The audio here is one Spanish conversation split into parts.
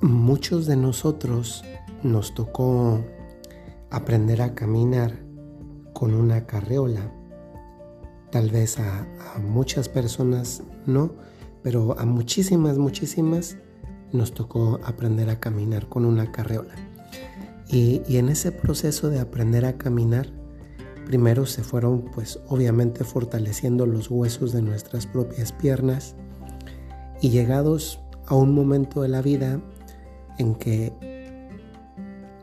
Muchos de nosotros nos tocó aprender a caminar con una carreola. Tal vez a, muchas personas no, pero a muchísimas, muchísimas nos tocó aprender a caminar con una carreola. Y, y, en ese proceso de aprender a caminar, primero se fueron pues obviamente fortaleciendo los huesos de nuestras propias piernas y llegados a un momento de la vida en que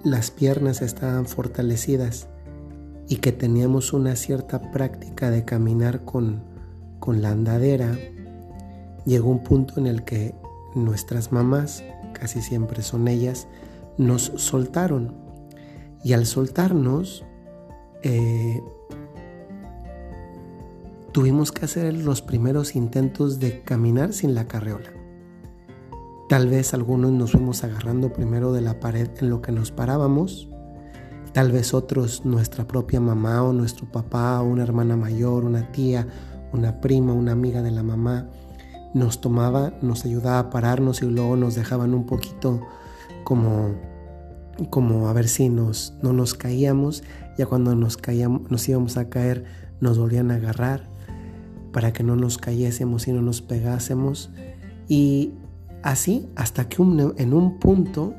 las piernas estaban fortalecidas y que teníamos una cierta práctica de caminar con, con la andadera, llegó un punto en el que nuestras mamás, casi siempre son ellas, nos soltaron. Y al soltarnos, eh, tuvimos que hacer los primeros intentos de caminar sin la carreola. Tal vez algunos nos fuimos agarrando primero de la pared en lo que nos parábamos. Tal vez otros, nuestra propia mamá o nuestro papá o una hermana mayor, una tía, una prima, una amiga de la mamá, nos tomaba, nos ayudaba a pararnos y luego nos dejaban un poquito como, como a ver si nos, no nos caíamos. Ya cuando nos, caíamos, nos íbamos a caer, nos volvían a agarrar para que no nos cayésemos y no nos pegásemos. Y Así hasta que en un punto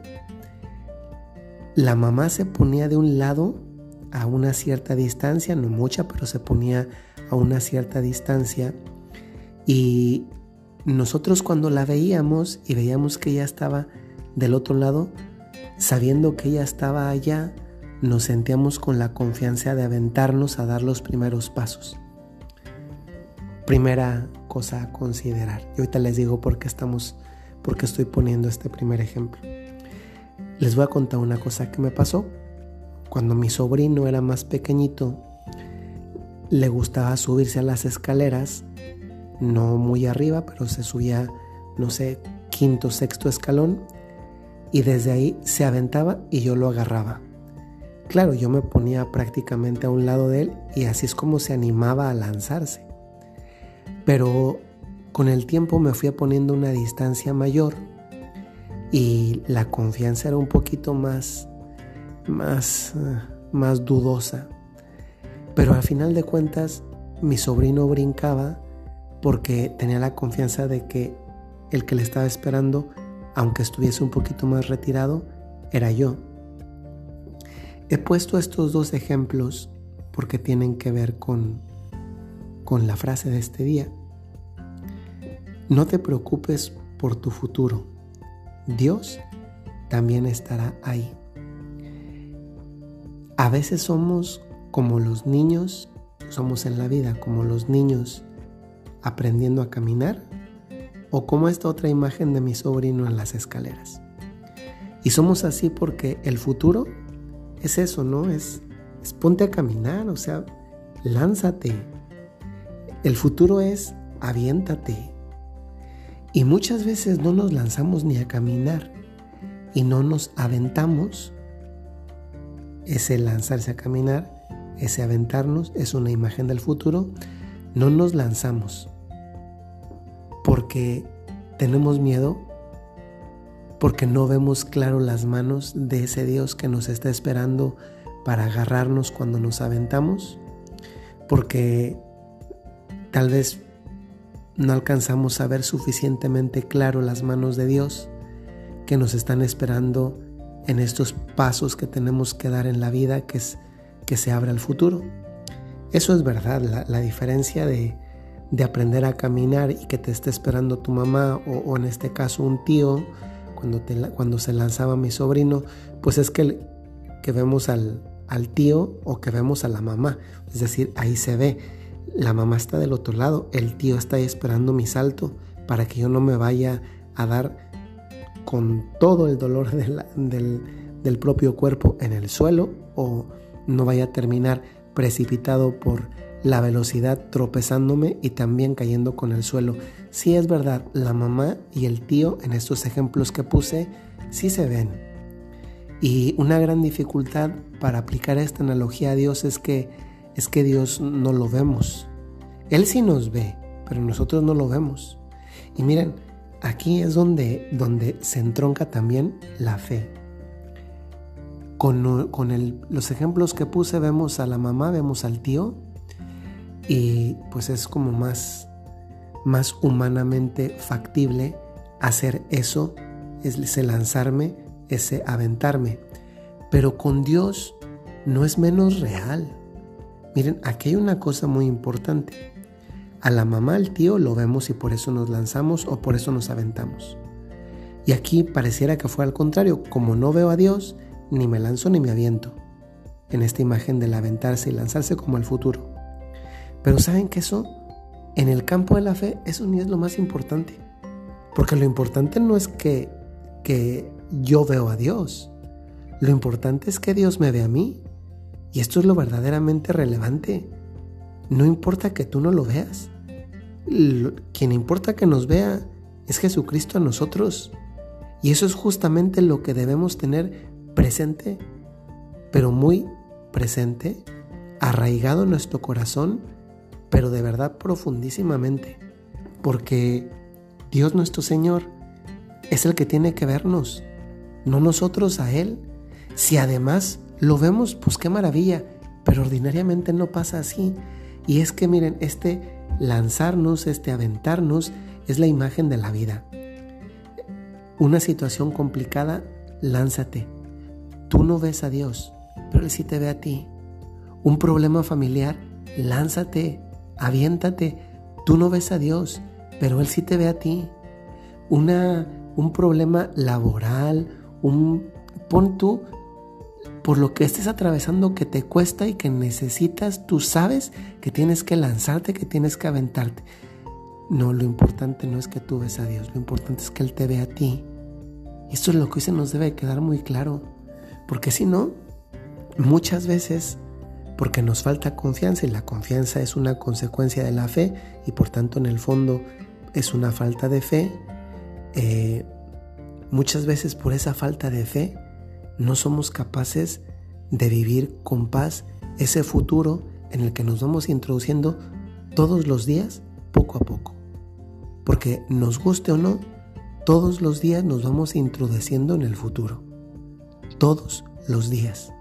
la mamá se ponía de un lado a una cierta distancia, no mucha, pero se ponía a una cierta distancia y nosotros cuando la veíamos y veíamos que ella estaba del otro lado, sabiendo que ella estaba allá, nos sentíamos con la confianza de aventarnos a dar los primeros pasos. Primera cosa a considerar. Y ahorita les digo por qué estamos porque estoy poniendo este primer ejemplo. Les voy a contar una cosa que me pasó. Cuando mi sobrino era más pequeñito, le gustaba subirse a las escaleras, no muy arriba, pero se subía, no sé, quinto, sexto escalón, y desde ahí se aventaba y yo lo agarraba. Claro, yo me ponía prácticamente a un lado de él y así es como se animaba a lanzarse. Pero con el tiempo me fui poniendo una distancia mayor y la confianza era un poquito más, más, eh, más dudosa. Pero al final de cuentas, mi sobrino brincaba porque tenía la confianza de que el que le estaba esperando, aunque estuviese un poquito más retirado, era yo. He puesto estos dos ejemplos porque tienen que ver con, con la frase de este día. No te preocupes por tu futuro. Dios también estará ahí. A veces somos como los niños, somos en la vida como los niños aprendiendo a caminar o como esta otra imagen de mi sobrino en las escaleras. Y somos así porque el futuro es eso, ¿no? Es, es ponte a caminar, o sea, lánzate. El futuro es aviéntate, y muchas veces no nos lanzamos ni a caminar y no nos aventamos. Ese lanzarse a caminar, ese aventarnos, es una imagen del futuro. No nos lanzamos porque tenemos miedo, porque no vemos claro las manos de ese Dios que nos está esperando para agarrarnos cuando nos aventamos, porque tal vez no alcanzamos a ver suficientemente claro las manos de Dios que nos están esperando en estos pasos que tenemos que dar en la vida, que es que se abra el futuro. Eso es verdad, la, diferencia de, aprender a caminar y que te esté esperando tu mamá o, en este caso un tío, cuando, te, cuando se lanzaba mi sobrino, pues es que, que vemos al, al tío o que vemos a la mamá. Es decir, ahí se ve la mamá está del otro lado, el tío está ahí esperando mi salto para que yo no me vaya a dar con todo el dolor del, propio cuerpo en el suelo o no vaya a terminar precipitado por la velocidad tropezándome y también cayendo con el suelo. Sí es verdad, la mamá y el tío en estos ejemplos que puse sí se ven. Y una gran dificultad para aplicar esta analogía a Dios es que es que Dios no lo vemos. Él sí nos ve, pero nosotros no lo vemos. Y miren, aquí es donde, donde se entronca también la fe. Con, con los ejemplos que puse vemos a la mamá, vemos al tío y pues es como más, más humanamente factible hacer eso, es ese lanzarme, ese aventarme. Pero con Dios no es menos real. Miren, aquí hay una cosa muy importante. A la mamá, al tío lo vemos y por eso nos lanzamos o por eso nos aventamos. Y aquí pareciera que fue al contrario, como no veo a Dios, ni me lanzo ni me aviento. En esta imagen del aventarse y lanzarse como el futuro. Pero ¿saben que eso? En el campo de la fe, eso ni es lo más importante. Porque lo importante no es que, que yo veo a Dios. Lo importante es que Dios me ve a mí. Y esto es lo verdaderamente relevante. No importa que tú no lo veas. quien importa que nos vea es Jesucristo a nosotros. Y eso es justamente lo que debemos tener presente, pero muy presente, arraigado en nuestro corazón pero de verdad profundísimamente, porque Dios nuestro Señor es el que tiene que vernos, no nosotros a Él. Si además lo vemos, pues qué maravilla, pero ordinariamente no pasa así. Y es que miren, este lanzarnos, este aventarnos, es la imagen de la vida. Una situación complicada, lánzate. Tú no ves a Dios, pero Él sí te ve a ti. Un problema familiar, lánzate aviéntate. Tú no ves a Dios, pero Él sí te ve a ti. Una, un problema laboral, un, pon tú por lo que estés atravesando que te cuesta y que necesitas, tú sabes que tienes que lanzarte, que tienes que aventarte. No, lo importante no es que tú ves a Dios, lo importante es que Él te ve a ti. Esto es lo que hoy se nos debe quedar muy claro, porque si no, muchas veces porque nos falta confianza y la confianza es una consecuencia de la fe y por tanto en el fondo es una falta de fe. Eh, muchas veces por esa falta de fe no somos capaces de vivir con paz ese futuro en el que nos vamos introduciendo todos los días, poco a poco. Porque nos guste o no, todos los días nos vamos introduciendo en el futuro. Todos los días.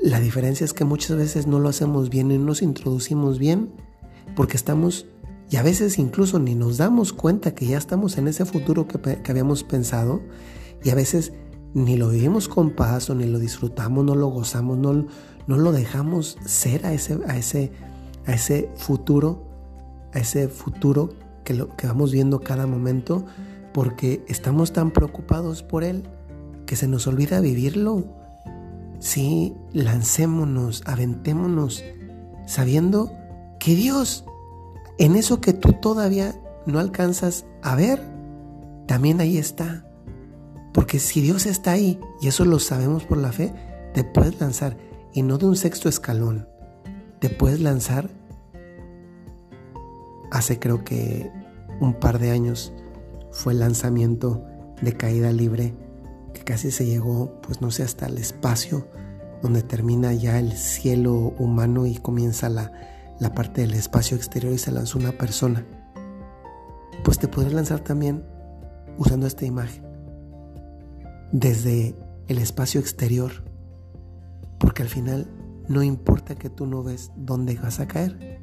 La diferencia es que muchas veces no lo hacemos bien y no nos introducimos bien porque estamos, y a veces incluso ni nos damos cuenta que ya estamos en ese futuro que, habíamos pensado, y a veces ni lo vivimos con paz o ni lo disfrutamos, no lo gozamos, no, no lo dejamos ser a ese, a ese, a ese futuro, a ese futuro que, lo, que vamos viendo cada momento, porque estamos tan preocupados por él que se nos olvida vivirlo Sí, lancémonos, aventémonos, sabiendo que Dios, en eso que tú todavía no alcanzas a ver, también ahí está. Porque si Dios está ahí, y eso lo sabemos por la fe, te puedes lanzar, y no de un sexto escalón, te puedes lanzar hace creo que un par de años fue el lanzamiento de caída libre que casi se llegó, pues no sé, hasta el espacio, donde termina ya el cielo humano y comienza la, la parte del espacio exterior y se lanzó una persona. Pues te podrás lanzar también usando esta imagen, desde el espacio exterior, porque al final no importa que tú no ves dónde vas a caer,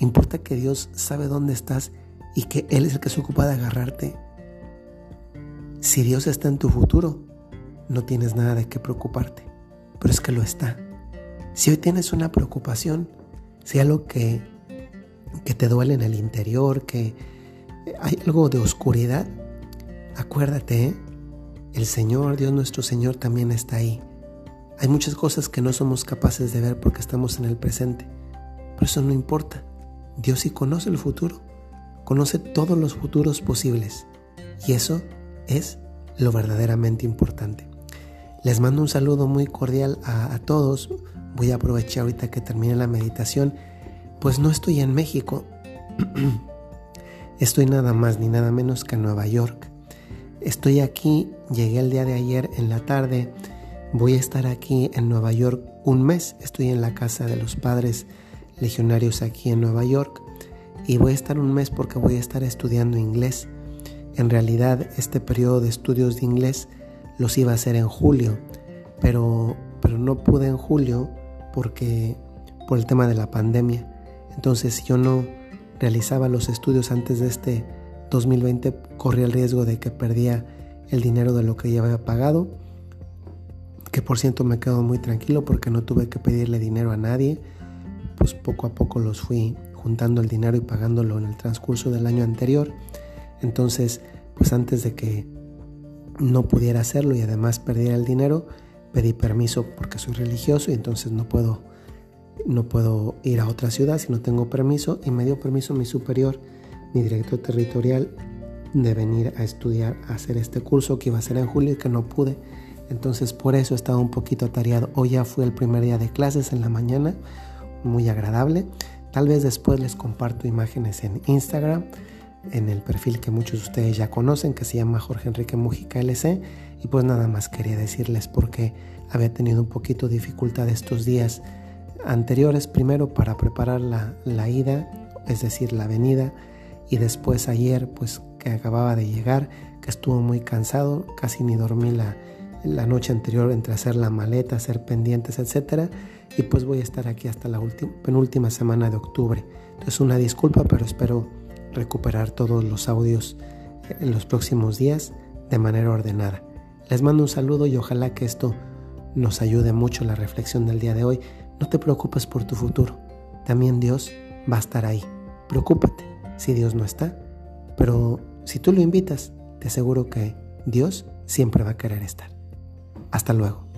importa que Dios sabe dónde estás y que Él es el que se ocupa de agarrarte si Dios está en tu futuro, no tienes nada de qué preocuparte, pero es que lo está. Si hoy tienes una preocupación, si hay algo que, que te duele en el interior, que hay algo de oscuridad, acuérdate, ¿eh? El Señor, Dios nuestro Señor también está ahí. Hay muchas cosas que no somos capaces de ver porque estamos en el presente, pero eso no importa. Dios sí conoce el futuro, conoce todos los futuros posibles y eso es lo verdaderamente importante. Les mando un saludo muy cordial a, todos. Voy a aprovechar ahorita que termine la meditación, pues no estoy en México. estoy nada más ni nada menos que en Nueva York. Estoy aquí, llegué el día de ayer en la tarde. Voy a estar aquí en Nueva York un mes. Estoy en la casa de los padres legionarios aquí en Nueva York. Y voy a estar un mes porque voy a estar estudiando inglés En realidad este periodo de estudios de inglés los iba a hacer en julio, pero, pero no pude en julio porque por el tema de la pandemia. Entonces yo no realizaba los estudios antes de este 2020, corría el riesgo de que perdía el dinero de lo que ya había pagado, que por cierto me quedo muy tranquilo porque no tuve que pedirle dinero a nadie, pues poco a poco los fui juntando el dinero y pagándolo en el transcurso del año anterior. Entonces, pues antes de que no pudiera hacerlo y además perdiera el dinero, pedí permiso porque soy religioso y entonces no puedo no puedo ir a otra ciudad si no tengo permiso y me dio permiso mi superior, mi director territorial de venir a estudiar, a hacer este curso que iba a ser en julio y que no pude. Entonces por eso estaba un poquito atareado. Hoy ya fue el primer día de clases en la mañana, muy agradable. Tal vez después les comparto imágenes en Instagram, en el perfil que muchos de ustedes ya conocen, que se llama Jorge Enrique Mujica LC. Y pues nada más quería decirles porque había tenido un poquito de dificultad estos días anteriores, primero para preparar la, la ida, es decir, la venida, y después ayer, pues que acababa de llegar, que estuvo muy cansado, casi ni dormí la, noche anterior entre hacer la maleta, hacer pendientes, etcétera y pues voy a estar aquí hasta la penúltima semana de octubre. Entonces una disculpa, pero espero recuperar todos los audios en los próximos días de manera ordenada. Les mando un saludo y ojalá que esto nos ayude mucho la reflexión del día de hoy. No te preocupes por tu futuro. También Dios va a estar ahí. Preocúpate si Dios no está. Pero si tú lo invitas, te aseguro que Dios siempre va a querer estar. Hasta luego.